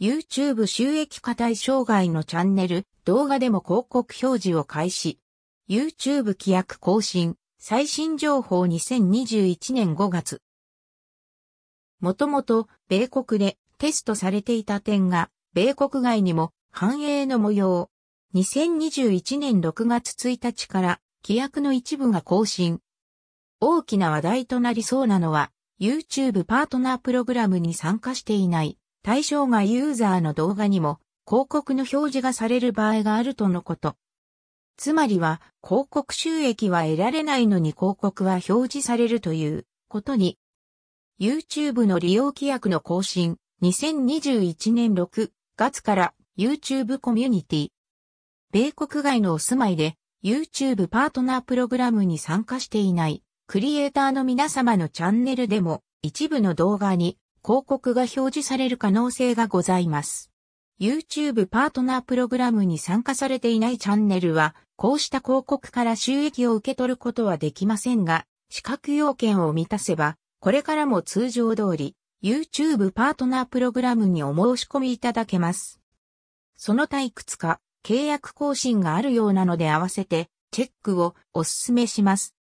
YouTube 収益化対象外のチャンネル、動画でも広告表示を開始。YouTube 規約更新、最新情報2021年5月。もともと、米国でテストされていた点が、米国外にも反映の模様。2021年6月1日から規約の一部が更新。大きな話題となりそうなのは、YouTube パートナープログラムに参加していない対象外ユーザーの動画にも広告の表示がされる場合があるとのこと。つまりは広告収益は得られないのに広告は表示されるということに。YouTube の利用規約の更新2021年6月から YouTube コミュニティ。米国外のお住まいで YouTube パートナープログラムに参加していないクリエイターの皆様のチャンネルでも一部の動画に広告が表示される可能性がございます。YouTube パートナープログラムに参加されていないチャンネルは、こうした広告から収益を受け取ることはできませんが、資格要件を満たせば、これからも通常通り、YouTube パートナープログラムにお申し込みいただけます。その他いくつか契約更新があるようなので合わせてチェックをお勧めします。